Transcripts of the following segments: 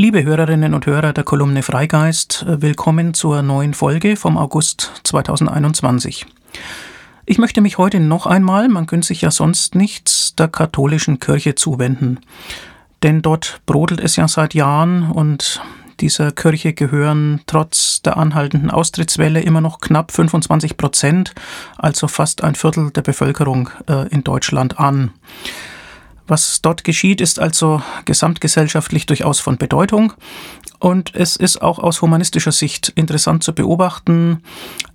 Liebe Hörerinnen und Hörer der Kolumne Freigeist, willkommen zur neuen Folge vom August 2021. Ich möchte mich heute noch einmal, man gönnt sich ja sonst nichts, der katholischen Kirche zuwenden. Denn dort brodelt es ja seit Jahren und dieser Kirche gehören trotz der anhaltenden Austrittswelle immer noch knapp 25 Prozent, also fast ein Viertel der Bevölkerung äh, in Deutschland an. Was dort geschieht, ist also gesamtgesellschaftlich durchaus von Bedeutung. Und es ist auch aus humanistischer Sicht interessant zu beobachten,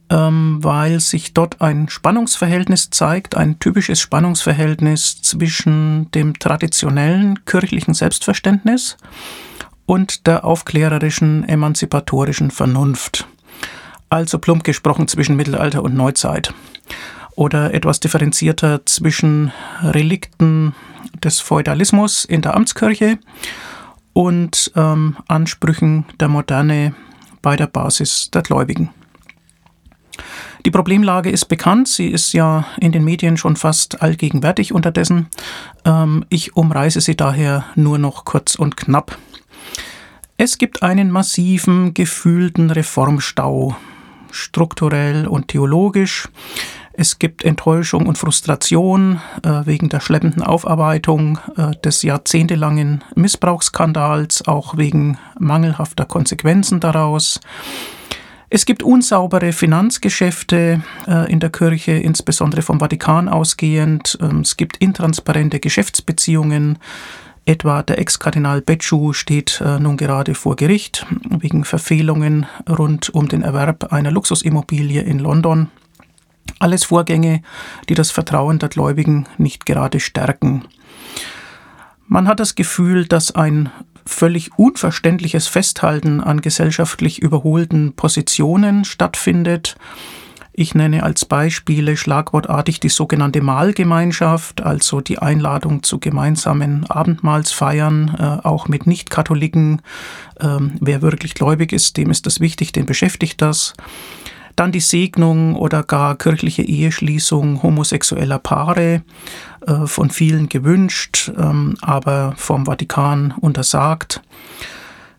ähm, weil sich dort ein Spannungsverhältnis zeigt, ein typisches Spannungsverhältnis zwischen dem traditionellen kirchlichen Selbstverständnis und der aufklärerischen, emanzipatorischen Vernunft. Also plump gesprochen zwischen Mittelalter und Neuzeit. Oder etwas differenzierter zwischen Relikten des Feudalismus in der Amtskirche und ähm, Ansprüchen der Moderne bei der Basis der Gläubigen. Die Problemlage ist bekannt, sie ist ja in den Medien schon fast allgegenwärtig unterdessen. Ähm, ich umreiße sie daher nur noch kurz und knapp. Es gibt einen massiven, gefühlten Reformstau, strukturell und theologisch. Es gibt Enttäuschung und Frustration äh, wegen der schleppenden Aufarbeitung äh, des jahrzehntelangen Missbrauchsskandals, auch wegen mangelhafter Konsequenzen daraus. Es gibt unsaubere Finanzgeschäfte äh, in der Kirche, insbesondere vom Vatikan ausgehend. Ähm, es gibt intransparente Geschäftsbeziehungen. Etwa der Ex-Kardinal Becciu steht äh, nun gerade vor Gericht wegen Verfehlungen rund um den Erwerb einer Luxusimmobilie in London. Alles Vorgänge, die das Vertrauen der Gläubigen nicht gerade stärken. Man hat das Gefühl, dass ein völlig unverständliches Festhalten an gesellschaftlich überholten Positionen stattfindet. Ich nenne als Beispiele schlagwortartig die sogenannte Mahlgemeinschaft, also die Einladung zu gemeinsamen Abendmahlsfeiern, äh, auch mit Nicht-Katholiken. Ähm, wer wirklich gläubig ist, dem ist das wichtig, den beschäftigt das. Dann die Segnung oder gar kirchliche Eheschließung homosexueller Paare, äh, von vielen gewünscht, ähm, aber vom Vatikan untersagt.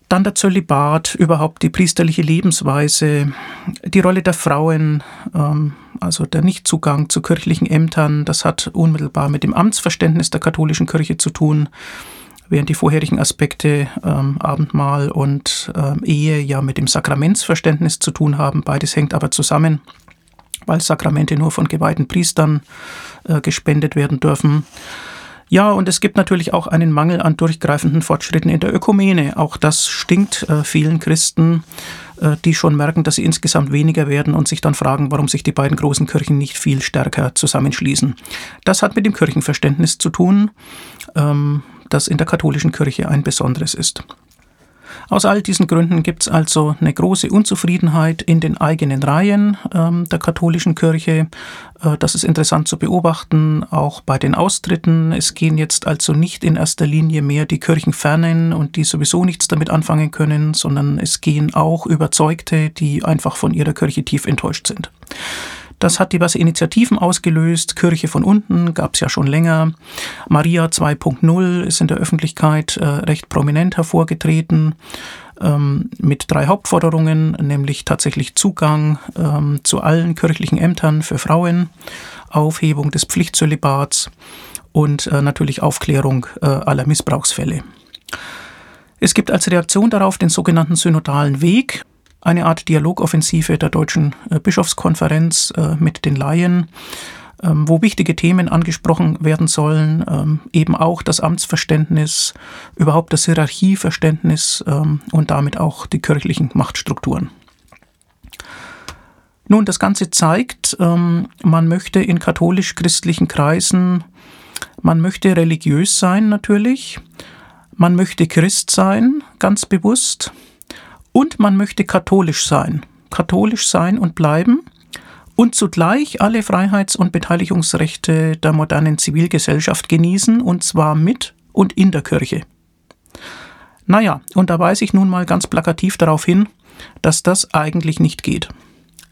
Dann der Zölibat, überhaupt die priesterliche Lebensweise, die Rolle der Frauen, ähm, also der Nichtzugang zu kirchlichen Ämtern, das hat unmittelbar mit dem Amtsverständnis der katholischen Kirche zu tun während die vorherigen Aspekte ähm, Abendmahl und ähm, Ehe ja mit dem Sakramentsverständnis zu tun haben. Beides hängt aber zusammen, weil Sakramente nur von geweihten Priestern äh, gespendet werden dürfen. Ja, und es gibt natürlich auch einen Mangel an durchgreifenden Fortschritten in der Ökumene. Auch das stinkt äh, vielen Christen, äh, die schon merken, dass sie insgesamt weniger werden und sich dann fragen, warum sich die beiden großen Kirchen nicht viel stärker zusammenschließen. Das hat mit dem Kirchenverständnis zu tun. Ähm, das in der katholischen Kirche ein besonderes ist. Aus all diesen Gründen gibt es also eine große Unzufriedenheit in den eigenen Reihen ähm, der katholischen Kirche. Äh, das ist interessant zu beobachten, auch bei den Austritten. Es gehen jetzt also nicht in erster Linie mehr die Kirchenfernen und die sowieso nichts damit anfangen können, sondern es gehen auch Überzeugte, die einfach von ihrer Kirche tief enttäuscht sind. Das hat diverse Initiativen ausgelöst. Kirche von unten gab es ja schon länger. Maria 2.0 ist in der Öffentlichkeit äh, recht prominent hervorgetreten ähm, mit drei Hauptforderungen, nämlich tatsächlich Zugang ähm, zu allen kirchlichen Ämtern für Frauen, Aufhebung des Pflichtzölibats und äh, natürlich Aufklärung äh, aller Missbrauchsfälle. Es gibt als Reaktion darauf den sogenannten synodalen Weg eine Art Dialogoffensive der Deutschen äh, Bischofskonferenz äh, mit den Laien, ähm, wo wichtige Themen angesprochen werden sollen, ähm, eben auch das Amtsverständnis, überhaupt das Hierarchieverständnis ähm, und damit auch die kirchlichen Machtstrukturen. Nun, das Ganze zeigt, man möchte in katholisch-christlichen Kreisen, man möchte religiös sein natürlich, man möchte Christ sein, ganz bewusst, und man möchte katholisch sein. Katholisch sein und bleiben und zugleich alle Freiheits- und Beteiligungsrechte der modernen Zivilgesellschaft genießen, und zwar mit und in der Kirche. Naja, und da weise ich nun mal ganz plakativ darauf hin, dass das eigentlich nicht geht.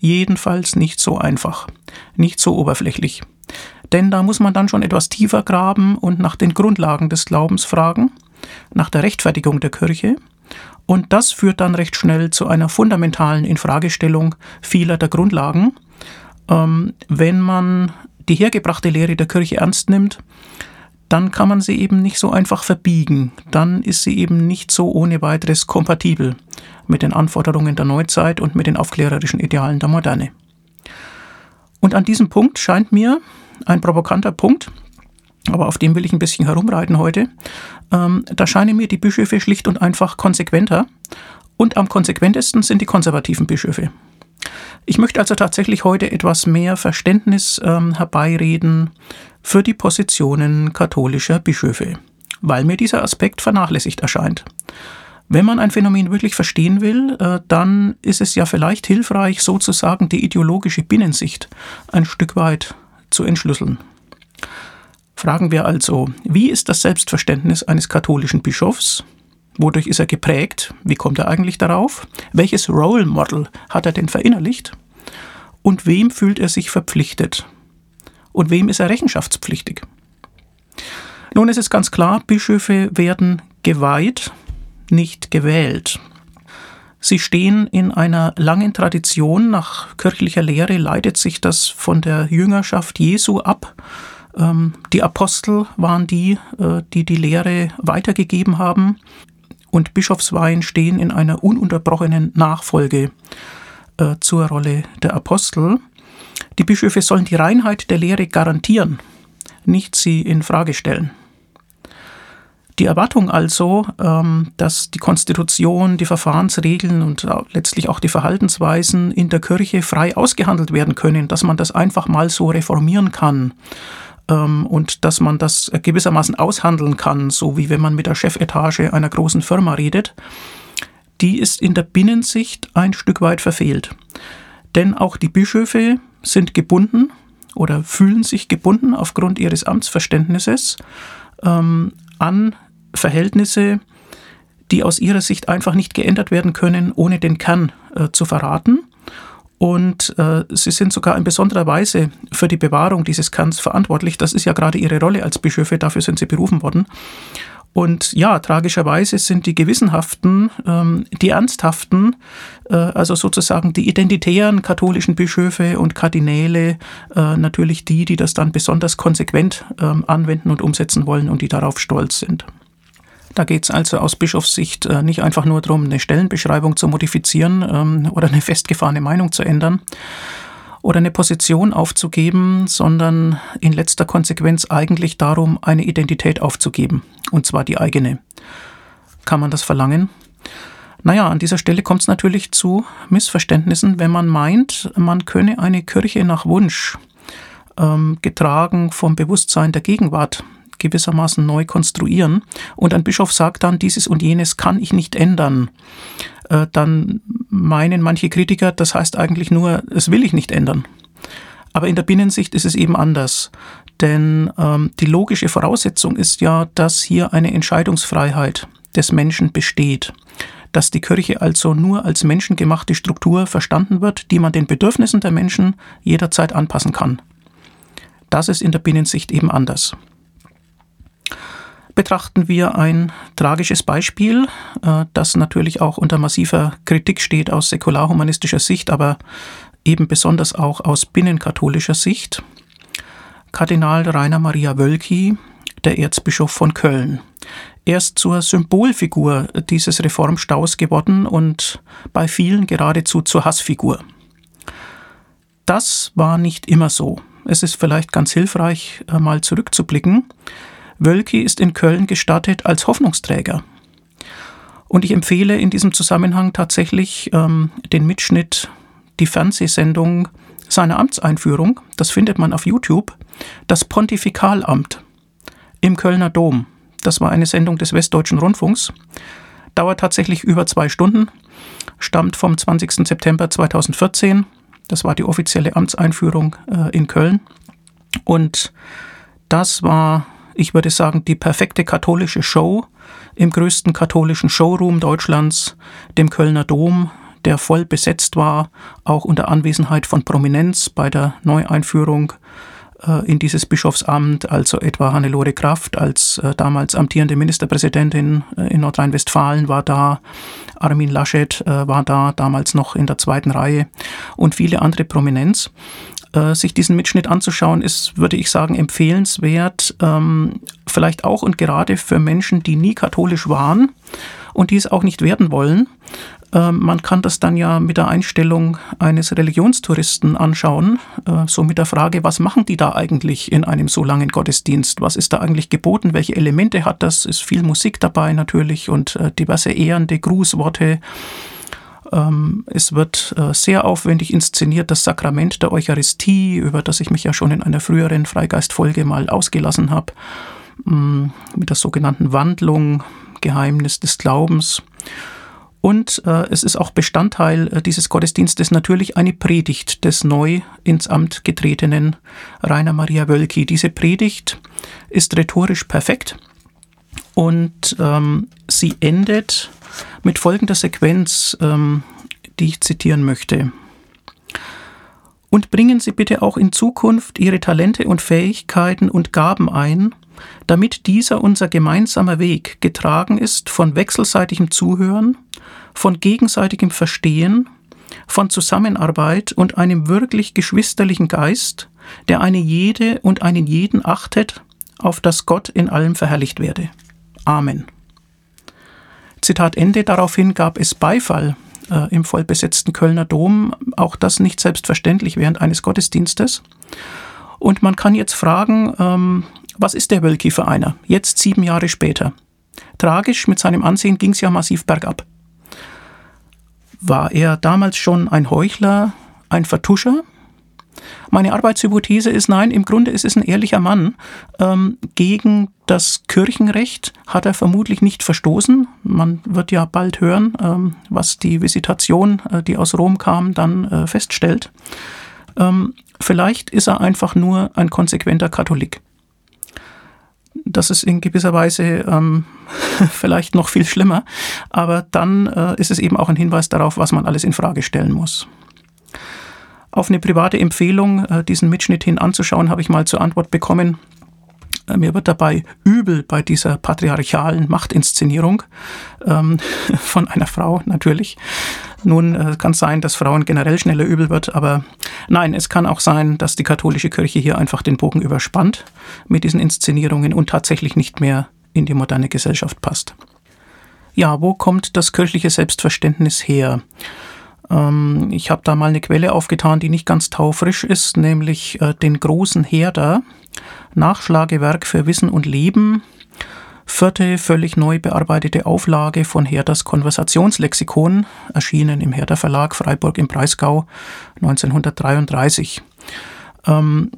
Jedenfalls nicht so einfach, nicht so oberflächlich. Denn da muss man dann schon etwas tiefer graben und nach den Grundlagen des Glaubens fragen, nach der Rechtfertigung der Kirche, Und das führt dann recht schnell zu einer fundamentalen Infragestellung vieler der Grundlagen. Ähm, wenn man die hergebrachte Lehre der Kirche ernst nimmt, dann kann man sie eben nicht so einfach verbiegen. Dann ist sie eben nicht so ohne weiteres kompatibel mit den Anforderungen der Neuzeit und mit den aufklärerischen Idealen der Moderne. Und an diesem Punkt scheint mir ein provokanter Punkt, aber auf dem will ich ein bisschen herumreiten heute, ähm, da scheinen mir die Bischöfe schlicht und einfach konsequenter und am konsequentesten sind die konservativen Bischöfe. Ich möchte also tatsächlich heute etwas mehr Verständnis ähm, herbeireden für die Positionen katholischer Bischöfe, weil mir dieser Aspekt vernachlässigt erscheint. Wenn man ein Phänomen wirklich verstehen will, äh, dann ist es ja vielleicht hilfreich, sozusagen die ideologische Binnensicht ein Stück weit zu entschlüsseln. Fragen wir also, wie ist das Selbstverständnis eines katholischen Bischofs? Wodurch ist er geprägt? Wie kommt er eigentlich darauf? Welches Role Model hat er denn verinnerlicht? Und wem fühlt er sich verpflichtet? Und wem ist er rechenschaftspflichtig? Nun ist es ganz klar, Bischöfe werden geweiht, nicht gewählt. Sie stehen in einer langen Tradition. Nach kirchlicher Lehre leitet sich das von der Jüngerschaft Jesu ab. Ähm, die Apostel waren die, äh, die die Lehre weitergegeben haben. Und Bischofsweihen stehen in einer ununterbrochenen Nachfolge äh, zur Rolle der Apostel. Die Bischöfe sollen die Reinheit der Lehre garantieren, nicht sie in Frage stellen. Die Erwartung also, ähm, dass die Konstitution, die Verfahrensregeln und letztlich auch die Verhaltensweisen in der Kirche frei ausgehandelt werden können, dass man das einfach mal so reformieren kann ähm, und dass man das gewissermaßen aushandeln kann, so wie wenn man mit der Chefetage einer großen Firma redet, die ist in der Binnensicht ein Stück weit verfehlt. Denn auch die Bischöfe sind gebunden oder fühlen sich gebunden aufgrund ihres Amtsverständnisses ähm, an Verhältnisse, die aus ihrer Sicht einfach nicht geändert werden können, ohne den Kern äh, zu verraten. Und äh, sie sind sogar in besonderer Weise für die Bewahrung dieses Kerns verantwortlich. Das ist ja gerade ihre Rolle als Bischöfe, dafür sind sie berufen worden. Und ja, tragischerweise sind die Gewissenhaften, ähm, die Ernsthaften, äh, also sozusagen die identitären katholischen Bischöfe und Kardinäle, äh, natürlich die, die das dann besonders konsequent ähm, anwenden und umsetzen wollen und die darauf stolz sind. Da geht es also aus Bischofssicht äh, nicht einfach nur darum, eine Stellenbeschreibung zu modifizieren ähm, oder eine festgefahrene Meinung zu ändern, oder eine Position aufzugeben, sondern in letzter Konsequenz eigentlich darum, eine Identität aufzugeben, und zwar die eigene. Kann man das verlangen? Naja, an dieser Stelle kommt es natürlich zu Missverständnissen, wenn man meint, man könne eine Kirche nach Wunsch, ähm, getragen vom Bewusstsein der Gegenwart, gewissermaßen neu konstruieren. Und ein Bischof sagt dann, dieses und jenes kann ich nicht ändern. Äh, dann meinen manche Kritiker, das heißt eigentlich nur, es will ich nicht ändern. Aber in der Binnensicht ist es eben anders. Denn ähm, die logische Voraussetzung ist ja, dass hier eine Entscheidungsfreiheit des Menschen besteht. Dass die Kirche also nur als menschengemachte Struktur verstanden wird, die man den Bedürfnissen der Menschen jederzeit anpassen kann. Das ist in der Binnensicht eben anders betrachten wir ein tragisches Beispiel, äh, das natürlich auch unter massiver Kritik steht aus säkularhumanistischer Sicht, aber eben besonders auch aus binnenkatholischer Sicht. Kardinal Rainer Maria Wölki, der Erzbischof von Köln. Er ist zur Symbolfigur dieses Reformstaus geworden und bei vielen geradezu zur Hassfigur. Das war nicht immer so. Es ist vielleicht ganz hilfreich, äh, mal zurückzublicken. Wölki ist in Köln gestartet als Hoffnungsträger. Und ich empfehle in diesem Zusammenhang tatsächlich ähm, den Mitschnitt, die Fernsehsendung seiner Amtseinführung, das findet man auf YouTube, das Pontifikalamt im Kölner Dom. Das war eine Sendung des Westdeutschen Rundfunks, dauert tatsächlich über zwei Stunden, stammt vom 20. September 2014. Das war die offizielle Amtseinführung äh, in Köln. Und das war ich würde sagen, die perfekte katholische Show im größten katholischen Showroom Deutschlands, dem Kölner Dom, der voll besetzt war, auch unter Anwesenheit von Prominenz bei der Neueinführung äh, in dieses Bischofsamt, also etwa Hannelore Kraft als äh, damals amtierende Ministerpräsidentin äh, in Nordrhein-Westfalen war da, Armin Laschet war da, damals noch in der zweiten Reihe und viele andere Prominenz. Sich diesen Mitschnitt anzuschauen, ist, würde ich sagen, empfehlenswert, ähm, vielleicht auch und gerade für Menschen, die nie katholisch waren und die es auch nicht werden wollen, ähm, man kann das dann ja mit der Einstellung eines Religionstouristen anschauen, äh, so mit der Frage, was machen die da eigentlich in einem so langen Gottesdienst? Was ist da eigentlich geboten? Welche Elemente hat das? Ist viel Musik dabei natürlich und äh, diverse ehrende Grußworte. Ähm, es wird äh, sehr aufwendig inszeniert, das Sakrament der Eucharistie, über das ich mich ja schon in einer früheren Freigeistfolge mal ausgelassen habe, mm, mit der sogenannten Wandlung, Geheimnis des Glaubens. Und äh, es ist auch Bestandteil äh, dieses Gottesdienstes natürlich eine Predigt des neu ins Amt getretenen Rainer Maria Wölki. Diese Predigt ist rhetorisch perfekt und ähm, sie endet mit folgender Sequenz, ähm, die ich zitieren möchte. Und bringen Sie bitte auch in Zukunft Ihre Talente und Fähigkeiten und Gaben ein, damit dieser unser gemeinsamer Weg getragen ist von wechselseitigem Zuhören, von gegenseitigem Verstehen, von Zusammenarbeit und einem wirklich geschwisterlichen Geist, der eine jede und einen jeden achtet, auf dass Gott in allem verherrlicht werde. Amen. Zitat Ende. Daraufhin gab es Beifall äh, im vollbesetzten Kölner Dom, auch das nicht selbstverständlich während eines Gottesdienstes. Und man kann jetzt fragen, ähm, was ist der Wölki für einer? Jetzt sieben Jahre später. Tragisch, mit seinem Ansehen ging es ja massiv bergab. War er damals schon ein Heuchler, ein Vertuscher? Meine Arbeitshypothese ist nein, im Grunde ist es ein ehrlicher Mann. Ähm, gegen das Kirchenrecht hat er vermutlich nicht verstoßen. Man wird ja bald hören, ähm, was die Visitation, äh, die aus Rom kam, dann äh, feststellt. Ähm, vielleicht ist er einfach nur ein konsequenter Katholik das ist in gewisser Weise ähm, vielleicht noch viel schlimmer, aber dann äh, ist es eben auch ein Hinweis darauf, was man alles in Frage stellen muss. Auf eine private Empfehlung, äh, diesen Mitschnitt hin anzuschauen, habe ich mal zur Antwort bekommen, äh, mir wird dabei übel bei dieser patriarchalen Machtinszenierung ähm, von einer Frau natürlich. Nun äh, kann es sein, dass Frauen generell schneller übel wird, aber nein, es kann auch sein, dass die katholische Kirche hier einfach den Bogen überspannt mit diesen Inszenierungen und tatsächlich nicht mehr in die moderne Gesellschaft passt. Ja, wo kommt das kirchliche Selbstverständnis her? Ähm, ich habe da mal eine Quelle aufgetan, die nicht ganz taufrisch ist, nämlich äh, den großen Herder, Nachschlagewerk für Wissen und Leben, vierte völlig neu bearbeitete Auflage von Herders Konversationslexikon, erschienen im Herder Verlag Freiburg im Breisgau 1933. Ähm,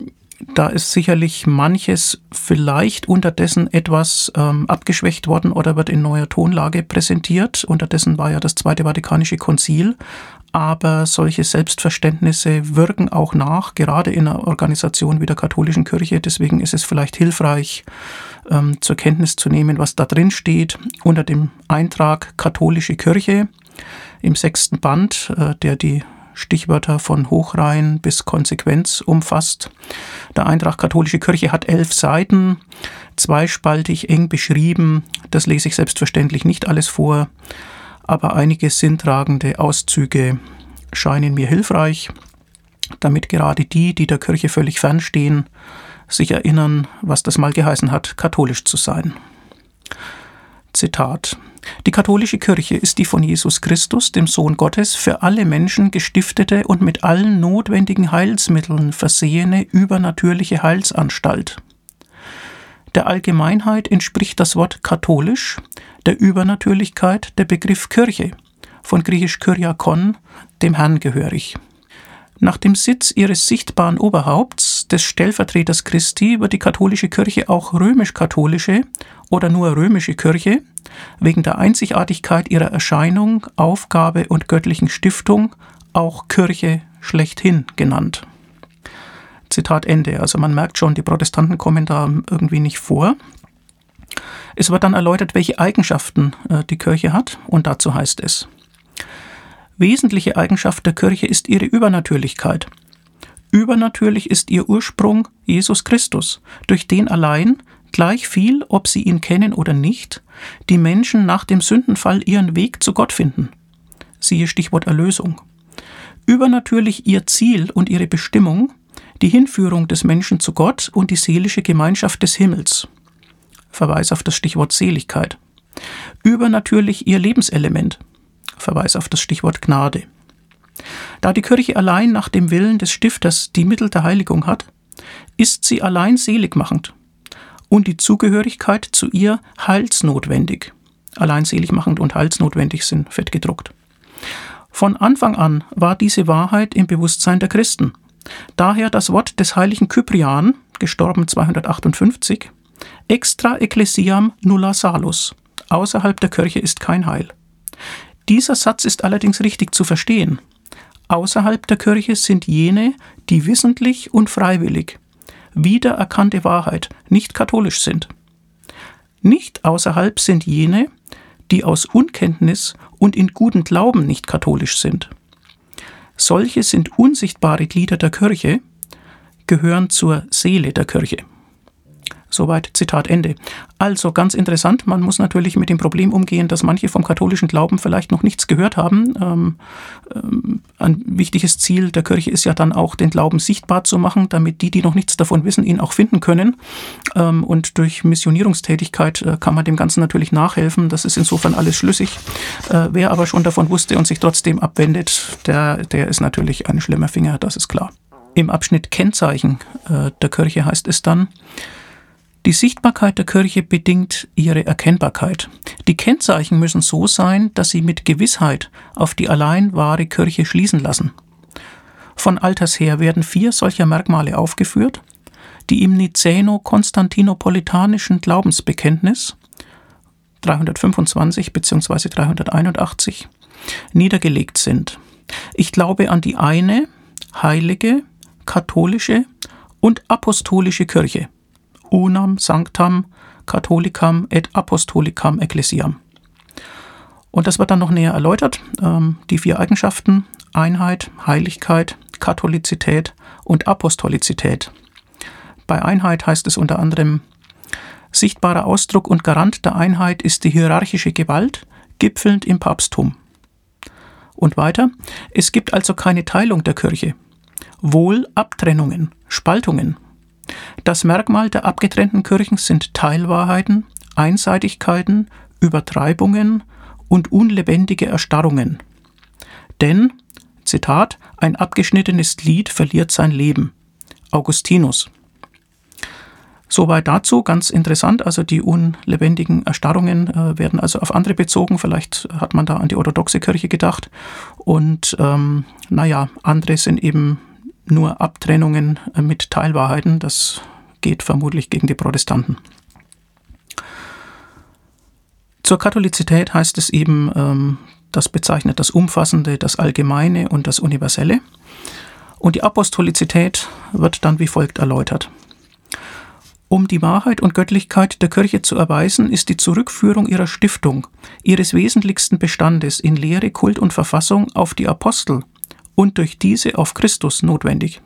da ist sicherlich manches vielleicht unterdessen etwas ähm, abgeschwächt worden oder wird in neuer Tonlage präsentiert. Unterdessen war ja das Zweite Vatikanische Konzil aber solche Selbstverständnisse wirken auch nach, gerade in einer Organisation wie der katholischen Kirche. Deswegen ist es vielleicht hilfreich, ähm, zur Kenntnis zu nehmen, was da drin steht unter dem Eintrag katholische Kirche im sechsten Band, äh, der die Stichwörter von Hochreihen bis Konsequenz umfasst. Der Eintrag Katholische Kirche hat elf Seiten, zweispaltig eng beschrieben. Das lese ich selbstverständlich nicht alles vor aber einige sinntragende Auszüge scheinen mir hilfreich, damit gerade die, die der Kirche völlig fernstehen, sich erinnern, was das mal geheißen hat, katholisch zu sein. Zitat Die katholische Kirche ist die von Jesus Christus, dem Sohn Gottes, für alle Menschen gestiftete und mit allen notwendigen Heilsmitteln versehene übernatürliche Heilsanstalt. Der Allgemeinheit entspricht das Wort katholisch, der Übernatürlichkeit der Begriff Kirche, von griechisch Kyriakon, dem Herrn gehörig. Nach dem Sitz ihres sichtbaren Oberhaupts, des Stellvertreters Christi, wird die katholische Kirche auch römisch-katholische oder nur römische Kirche wegen der Einzigartigkeit ihrer Erscheinung, Aufgabe und göttlichen Stiftung auch Kirche schlechthin genannt. Zitat Ende. Also man merkt schon, die Protestanten kommen da irgendwie nicht vor. Es wird dann erläutert, welche Eigenschaften äh, die Kirche hat, und dazu heißt es, wesentliche Eigenschaft der Kirche ist ihre Übernatürlichkeit. Übernatürlich ist ihr Ursprung Jesus Christus, durch den allein, gleich viel, ob sie ihn kennen oder nicht, die Menschen nach dem Sündenfall ihren Weg zu Gott finden. Siehe Stichwort Erlösung. Übernatürlich ihr Ziel und ihre Bestimmung, die Hinführung des Menschen zu Gott und die seelische Gemeinschaft des Himmels. Verweis auf das Stichwort Seligkeit. Übernatürlich ihr Lebenselement. Verweis auf das Stichwort Gnade. Da die Kirche allein nach dem Willen des Stifters die Mittel der Heiligung hat, ist sie allein seligmachend und die Zugehörigkeit zu ihr heilsnotwendig. Allein seligmachend und heilsnotwendig sind fett gedruckt. Von Anfang an war diese Wahrheit im Bewusstsein der Christen. Daher das Wort des heiligen Kyprian, gestorben 258, extra ecclesiam nulla salus. Außerhalb der Kirche ist kein Heil. Dieser Satz ist allerdings richtig zu verstehen. Außerhalb der Kirche sind jene, die wissentlich und freiwillig wiedererkannte Wahrheit nicht katholisch sind. Nicht außerhalb sind jene, die aus Unkenntnis und in guten Glauben nicht katholisch sind. Solche sind unsichtbare Glieder der Kirche, gehören zur Seele der Kirche. Soweit Zitat Ende. Also ganz interessant, man muss natürlich mit dem Problem umgehen, dass manche vom katholischen Glauben vielleicht noch nichts gehört haben. Ähm, ähm, ein wichtiges Ziel der Kirche ist ja dann auch, den Glauben sichtbar zu machen, damit die, die noch nichts davon wissen, ihn auch finden können. Ähm, und durch Missionierungstätigkeit äh, kann man dem Ganzen natürlich nachhelfen. Das ist insofern alles schlüssig. Äh, wer aber schon davon wusste und sich trotzdem abwendet, der, der ist natürlich ein schlimmer Finger, das ist klar. Im Abschnitt Kennzeichen äh, der Kirche heißt es dann, die Sichtbarkeit der Kirche bedingt ihre Erkennbarkeit. Die Kennzeichen müssen so sein, dass sie mit Gewissheit auf die allein wahre Kirche schließen lassen. Von alters her werden vier solcher Merkmale aufgeführt, die im Nicäno-Konstantinopolitanischen Glaubensbekenntnis 325 bzw. 381 niedergelegt sind. Ich glaube an die eine, heilige, katholische und apostolische Kirche unam sanctam catholicam et apostolicam ecclesiam. Und das wird dann noch näher erläutert. Ähm, die vier Eigenschaften Einheit, Heiligkeit, Katholizität und Apostolizität. Bei Einheit heißt es unter anderem, sichtbarer Ausdruck und Garant der Einheit ist die hierarchische Gewalt, gipfelnd im Papsttum. Und weiter, es gibt also keine Teilung der Kirche, wohl Abtrennungen, Spaltungen, das Merkmal der abgetrennten Kirchen sind Teilwahrheiten, Einseitigkeiten, Übertreibungen und unlebendige Erstarrungen. Denn, Zitat, ein abgeschnittenes Glied verliert sein Leben. Augustinus. Soweit dazu, ganz interessant. Also die unlebendigen Erstarrungen äh, werden also auf andere bezogen. Vielleicht hat man da an die orthodoxe Kirche gedacht. Und ähm, naja, andere sind eben nur Abtrennungen äh, mit Teilwahrheiten. Das geht vermutlich gegen die Protestanten. Zur Katholizität heißt es eben, ähm, das bezeichnet das Umfassende, das Allgemeine und das Universelle. Und die Apostolizität wird dann wie folgt erläutert. Um die Wahrheit und Göttlichkeit der Kirche zu erweisen, ist die Zurückführung ihrer Stiftung, ihres wesentlichsten Bestandes in Lehre, Kult und Verfassung auf die Apostel und durch diese auf Christus notwendig.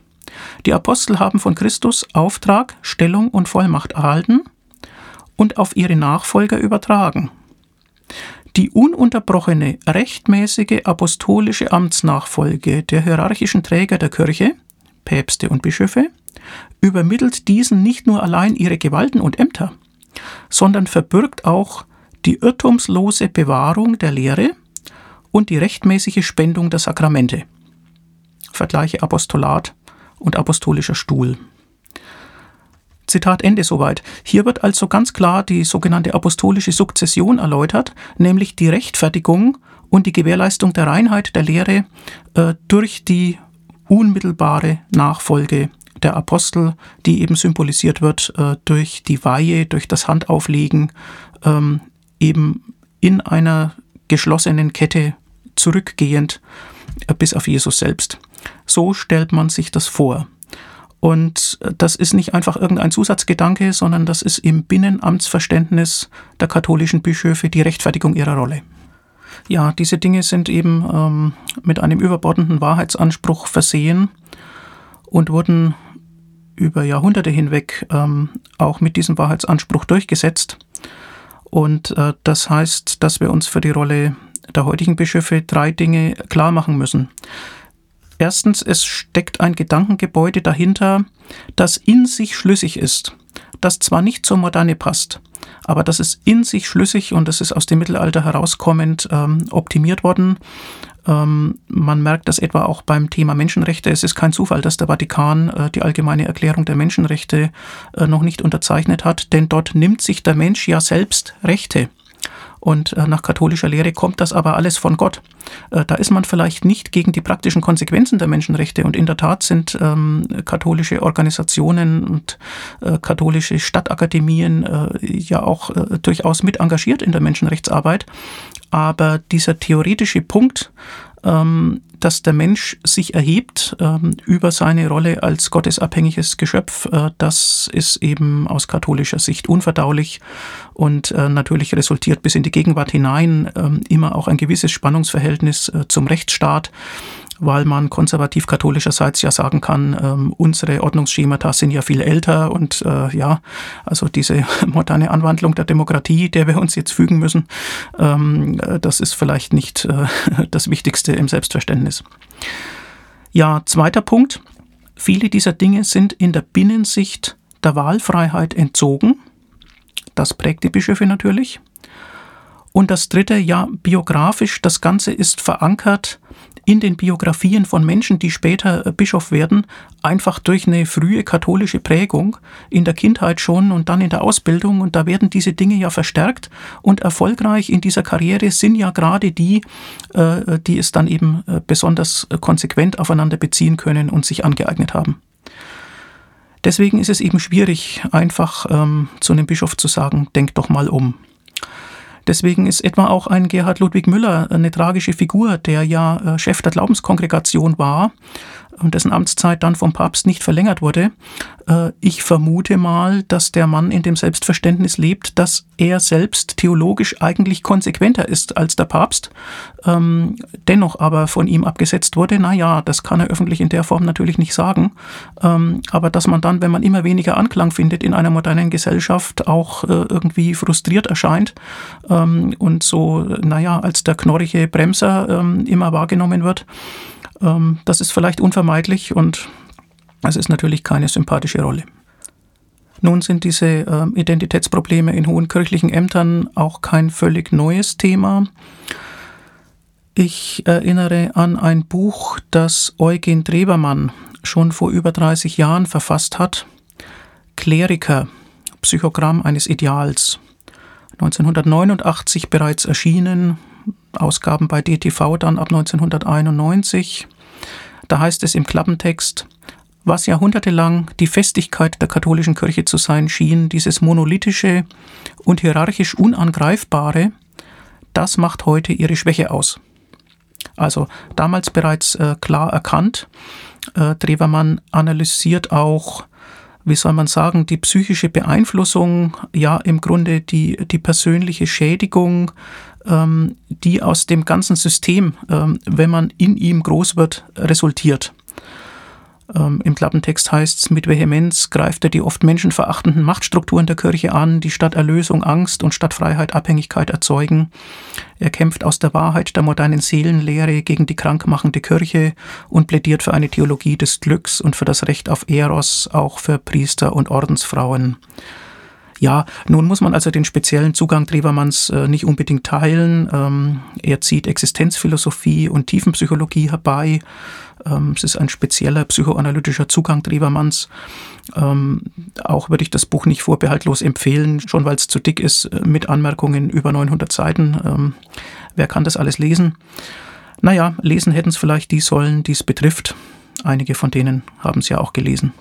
Die Apostel haben von Christus Auftrag, Stellung und Vollmacht erhalten und auf ihre Nachfolger übertragen. Die ununterbrochene, rechtmäßige apostolische Amtsnachfolge der hierarchischen Träger der Kirche, Päpste und Bischöfe, übermittelt diesen nicht nur allein ihre Gewalten und Ämter, sondern verbürgt auch die irrtumslose Bewahrung der Lehre und die rechtmäßige Spendung der Sakramente. Vergleiche Apostolat und apostolischer Stuhl. Zitat Ende soweit. Hier wird also ganz klar die sogenannte apostolische Sukzession erläutert, nämlich die Rechtfertigung und die Gewährleistung der Reinheit der Lehre äh, durch die unmittelbare Nachfolge der Apostel, die eben symbolisiert wird äh, durch die Weihe, durch das Handauflegen, ähm, eben in einer geschlossenen Kette zurückgehend äh, bis auf Jesus selbst. So stellt man sich das vor. Und das ist nicht einfach irgendein Zusatzgedanke, sondern das ist im Binnenamtsverständnis der katholischen Bischöfe die Rechtfertigung ihrer Rolle. Ja, diese Dinge sind eben ähm, mit einem überbordenden Wahrheitsanspruch versehen und wurden über Jahrhunderte hinweg ähm, auch mit diesem Wahrheitsanspruch durchgesetzt. Und äh, das heißt, dass wir uns für die Rolle der heutigen Bischöfe drei Dinge klar machen müssen. Erstens, es steckt ein Gedankengebäude dahinter, das in sich schlüssig ist, das zwar nicht zur Moderne passt, aber das ist in sich schlüssig und das ist aus dem Mittelalter herauskommend ähm, optimiert worden. Ähm, man merkt das etwa auch beim Thema Menschenrechte. Es ist kein Zufall, dass der Vatikan äh, die allgemeine Erklärung der Menschenrechte äh, noch nicht unterzeichnet hat, denn dort nimmt sich der Mensch ja selbst Rechte. Und äh, nach katholischer Lehre kommt das aber alles von Gott. Äh, da ist man vielleicht nicht gegen die praktischen Konsequenzen der Menschenrechte. Und in der Tat sind ähm, katholische Organisationen und äh, katholische Stadtakademien äh, ja auch äh, durchaus mit engagiert in der Menschenrechtsarbeit. Aber dieser theoretische Punkt, dass der Mensch sich erhebt ähm, über seine Rolle als gottesabhängiges Geschöpf, äh, das ist eben aus katholischer Sicht unverdaulich und äh, natürlich resultiert bis in die Gegenwart hinein ähm, immer auch ein gewisses Spannungsverhältnis äh, zum Rechtsstaat weil man konservativ-katholischerseits ja sagen kann, ähm, unsere Ordnungsschemata sind ja viel älter und äh, ja, also diese moderne Anwandlung der Demokratie, der wir uns jetzt fügen müssen, ähm, das ist vielleicht nicht äh, das Wichtigste im Selbstverständnis. Ja, zweiter Punkt. Viele dieser Dinge sind in der Binnensicht der Wahlfreiheit entzogen. Das prägt die Bischöfe natürlich. Und das dritte, ja, biografisch, das Ganze ist verankert in den Biografien von Menschen, die später äh, Bischof werden, einfach durch eine frühe katholische Prägung in der Kindheit schon und dann in der Ausbildung. Und da werden diese Dinge ja verstärkt und erfolgreich in dieser Karriere sind ja gerade die, äh, die es dann eben äh, besonders konsequent aufeinander beziehen können und sich angeeignet haben. Deswegen ist es eben schwierig, einfach ähm, zu einem Bischof zu sagen, denk doch mal um. Deswegen ist etwa auch ein Gerhard Ludwig Müller eine tragische Figur, der ja äh, Chef der Glaubenskongregation war und dessen Amtszeit dann vom Papst nicht verlängert wurde. Äh, ich vermute mal, dass der Mann in dem Selbstverständnis lebt, dass er selbst theologisch eigentlich konsequenter ist als der Papst, ähm, dennoch aber von ihm abgesetzt wurde. Naja, das kann er öffentlich in der Form natürlich nicht sagen, ähm, aber dass man dann, wenn man immer weniger Anklang findet in einer modernen Gesellschaft, auch äh, irgendwie frustriert erscheint ähm, und so, naja, als der knorrige Bremser immer wahrgenommen wird. Ähm, das ist vielleicht unvermeidlich und es ist natürlich keine sympathische Rolle. Nun sind diese äh, Identitätsprobleme in hohen kirchlichen Ämtern auch kein völlig neues Thema. Ich erinnere an ein Buch, das Eugen Drebermann schon vor über 30 Jahren verfasst hat. Kleriker, Psychogramm eines Ideals. 1989 bereits erschienen, Ausgaben bei DTV dann ab 1991. Da heißt es im Klappentext, was jahrhundertelang die Festigkeit der katholischen Kirche zu sein schien, dieses monolithische und hierarchisch unangreifbare, das macht heute ihre Schwäche aus. Also damals bereits äh, klar erkannt. Äh, Drewermann analysiert auch, wie soll man sagen, die psychische Beeinflussung, ja im Grunde die, die persönliche Schädigung ähm, die aus dem ganzen System, ähm, wenn man in ihm groß wird, resultiert. Ähm, Im Klappentext heißt es, mit Vehemenz greift er die oft menschenverachtenden Machtstrukturen der Kirche an, die statt Erlösung Angst und statt Freiheit Abhängigkeit erzeugen. Er kämpft aus der Wahrheit der modernen Seelenlehre gegen die krankmachende Kirche und plädiert für eine Theologie des Glücks und für das Recht auf Eros, auch für Priester und Ordensfrauen. Ja, nun muss man also den speziellen Zugang Drewermanns äh, nicht unbedingt teilen. Ähm, er zieht Existenzphilosophie und Tiefenpsychologie herbei. Ähm, es ist ein spezieller psychoanalytischer Zugang Drewermanns. Ähm, auch würde ich das Buch nicht vorbehaltlos empfehlen, schon weil es zu dick ist, äh, mit Anmerkungen über 900 Seiten. Ähm, wer kann das alles lesen? Naja, lesen hätten es vielleicht die sollen, die es betrifft. Einige von denen haben es ja auch gelesen.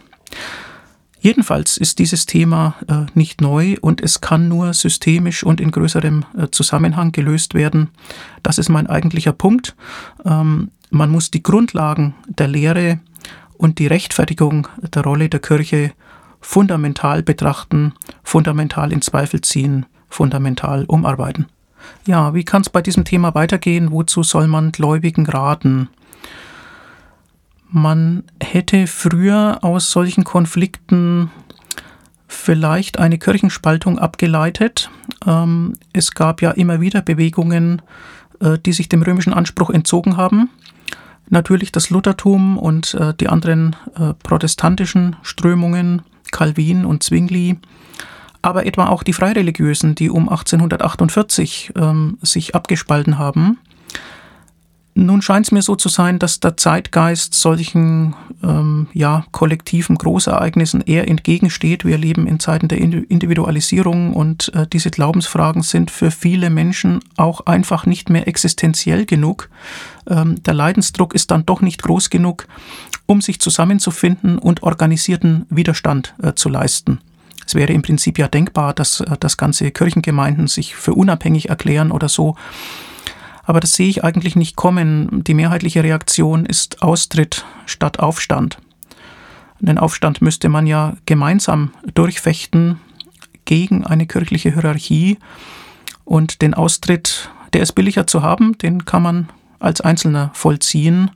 Jedenfalls ist dieses Thema äh, nicht neu und es kann nur systemisch und in größerem äh, Zusammenhang gelöst werden. Das ist mein eigentlicher Punkt. Ähm, man muss die Grundlagen der Lehre und die Rechtfertigung der Rolle der Kirche fundamental betrachten, fundamental in Zweifel ziehen, fundamental umarbeiten. Ja, wie kann es bei diesem Thema weitergehen? Wozu soll man Gläubigen raten? Man hätte früher aus solchen Konflikten vielleicht eine Kirchenspaltung abgeleitet. Ähm, es gab ja immer wieder Bewegungen, äh, die sich dem römischen Anspruch entzogen haben. Natürlich das Luthertum und äh, die anderen äh, protestantischen Strömungen, Calvin und Zwingli, aber etwa auch die Freireligiösen, die um 1848 ähm, sich abgespalten haben nun scheint es mir so zu sein, dass der Zeitgeist solchen ähm, ja, kollektiven Großereignissen eher entgegensteht. Wir leben in Zeiten der Individualisierung und äh, diese Glaubensfragen sind für viele Menschen auch einfach nicht mehr existenziell genug. Ähm, der Leidensdruck ist dann doch nicht groß genug, um sich zusammenzufinden und organisierten Widerstand äh, zu leisten. Es wäre im Prinzip ja denkbar, dass, äh, dass ganze Kirchengemeinden sich für unabhängig erklären oder so. Aber das sehe ich eigentlich nicht kommen. Die mehrheitliche Reaktion ist Austritt statt Aufstand. Den Aufstand müsste man ja gemeinsam durchfechten gegen eine kirchliche Hierarchie. Und den Austritt, der ist billiger zu haben, den kann man als Einzelner vollziehen,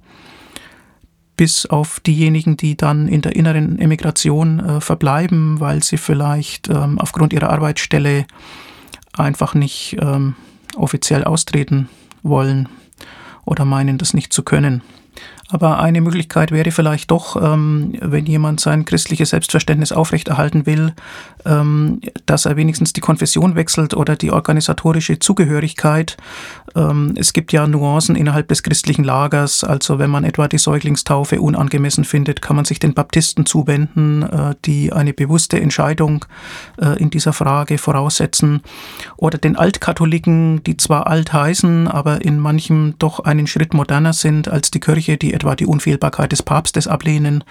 bis auf diejenigen, die dann in der inneren Emigration äh, verbleiben, weil sie vielleicht ähm, aufgrund ihrer Arbeitsstelle einfach nicht ähm, offiziell austreten wollen oder meinen, das nicht zu können. Aber eine Möglichkeit wäre vielleicht doch, ähm, wenn jemand sein christliches Selbstverständnis aufrechterhalten will, ähm, dass er wenigstens die Konfession wechselt oder die organisatorische Zugehörigkeit. Ähm, es gibt ja Nuancen innerhalb des christlichen Lagers. Also wenn man etwa die Säuglingstaufe unangemessen findet, kann man sich den Baptisten zuwenden, äh, die eine bewusste Entscheidung äh, in dieser Frage voraussetzen. Oder den Altkatholiken, die zwar alt heißen, aber in manchem doch einen Schritt moderner sind als die Kirche, die etwa die Unfehlbarkeit des Papstes ablehnen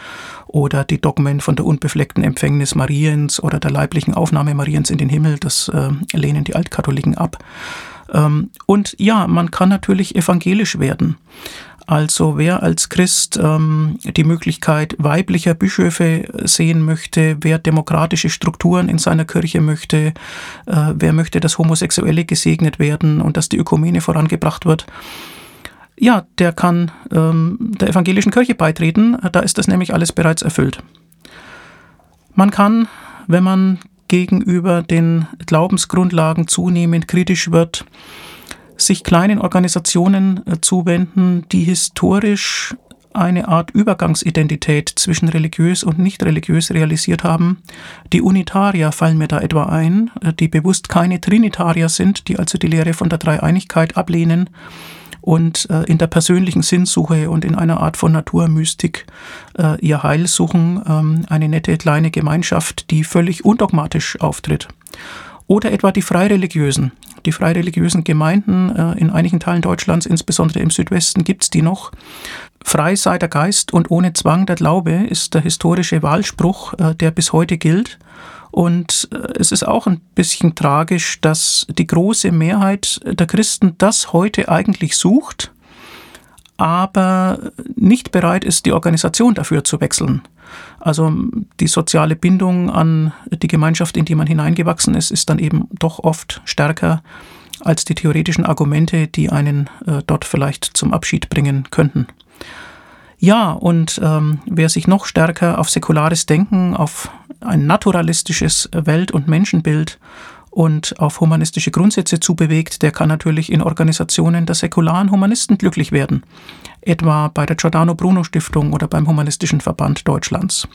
oder die Dogmen von der unbefleckten Empfängnis Mariens oder der leiblichen Aufnahme Mariens in den Himmel, das äh, lehnen die Altkatholiken ab. Ähm, und ja, man kann natürlich evangelisch werden. Also wer als Christ ähm, die Möglichkeit weiblicher Bischöfe sehen möchte, wer demokratische Strukturen in seiner Kirche möchte, äh, wer möchte, dass Homosexuelle gesegnet werden und dass die Ökumene vorangebracht wird, ja, der kann ähm, der evangelischen Kirche beitreten. Da ist das nämlich alles bereits erfüllt. Man kann, wenn man gegenüber den Glaubensgrundlagen zunehmend kritisch wird, sich kleinen Organisationen äh, zuwenden, die historisch eine Art Übergangsidentität zwischen religiös und nicht religiös realisiert haben. Die Unitarier fallen mir da etwa ein, äh, die bewusst keine Trinitarier sind, die also die Lehre von der Dreieinigkeit ablehnen und äh, in der persönlichen Sinnsuche und in einer Art von Naturmystik äh, ihr Heil suchen, ähm, eine nette kleine Gemeinschaft, die völlig undogmatisch auftritt. Oder etwa die Freireligiösen. Die freireligiösen Gemeinden äh, in einigen Teilen Deutschlands, insbesondere im Südwesten, gibt es die noch. Frei sei der Geist und ohne Zwang der Glaube ist der historische Wahlspruch, äh, der bis heute gilt. Und äh, es ist auch ein bisschen tragisch, dass die große Mehrheit der Christen das heute eigentlich sucht, aber nicht bereit ist, die Organisation dafür zu wechseln. Also die soziale Bindung an die Gemeinschaft, in die man hineingewachsen ist, ist dann eben doch oft stärker als die theoretischen Argumente, die einen äh, dort vielleicht zum Abschied bringen könnten. Ja, und ähm, wer sich noch stärker auf säkulares Denken, auf ein naturalistisches Welt- und Menschenbild und auf humanistische Grundsätze zubewegt, der kann natürlich in Organisationen der säkularen Humanisten glücklich werden, etwa bei der Giordano Bruno Stiftung oder beim Humanistischen Verband Deutschlands.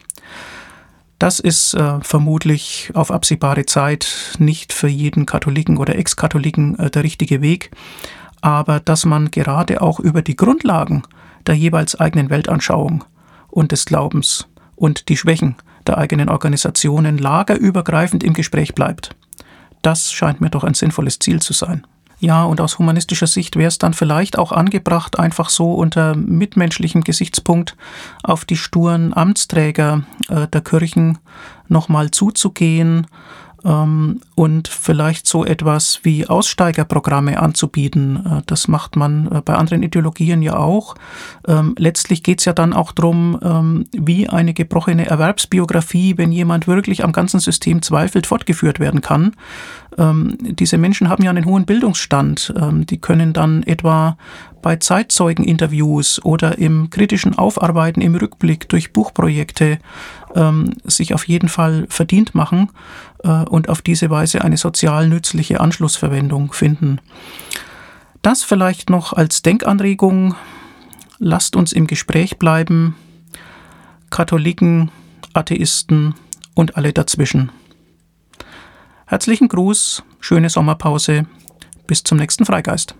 Das ist äh, vermutlich auf absehbare Zeit nicht für jeden Katholiken oder Ex-Katholiken äh, der richtige Weg, aber dass man gerade auch über die Grundlagen der jeweils eigenen Weltanschauung und des Glaubens und die Schwächen der eigenen Organisationen lagerübergreifend im Gespräch bleibt. Das scheint mir doch ein sinnvolles Ziel zu sein. Ja, und aus humanistischer Sicht wäre es dann vielleicht auch angebracht, einfach so unter mitmenschlichem Gesichtspunkt auf die sturen Amtsträger äh, der Kirchen nochmal zuzugehen und vielleicht so etwas wie Aussteigerprogramme anzubieten. Äh, das macht man äh, bei anderen Ideologien ja auch. Ähm, letztlich geht es ja dann auch darum, ähm, wie eine gebrochene Erwerbsbiografie, wenn jemand wirklich am ganzen System zweifelt, fortgeführt werden kann. Ähm, diese Menschen haben ja einen hohen Bildungsstand. Ähm, die können dann etwa bei Zeitzeugeninterviews oder im kritischen Aufarbeiten im Rückblick durch Buchprojekte ähm, sich auf jeden Fall verdient machen äh, und auf diese Weise eine sozial nützliche Anschlussverwendung finden. Das vielleicht noch als Denkanregung. Lasst uns im Gespräch bleiben. Katholiken, Atheisten und alle dazwischen. Herzlichen Gruß, schöne Sommerpause, bis zum nächsten Freigeist.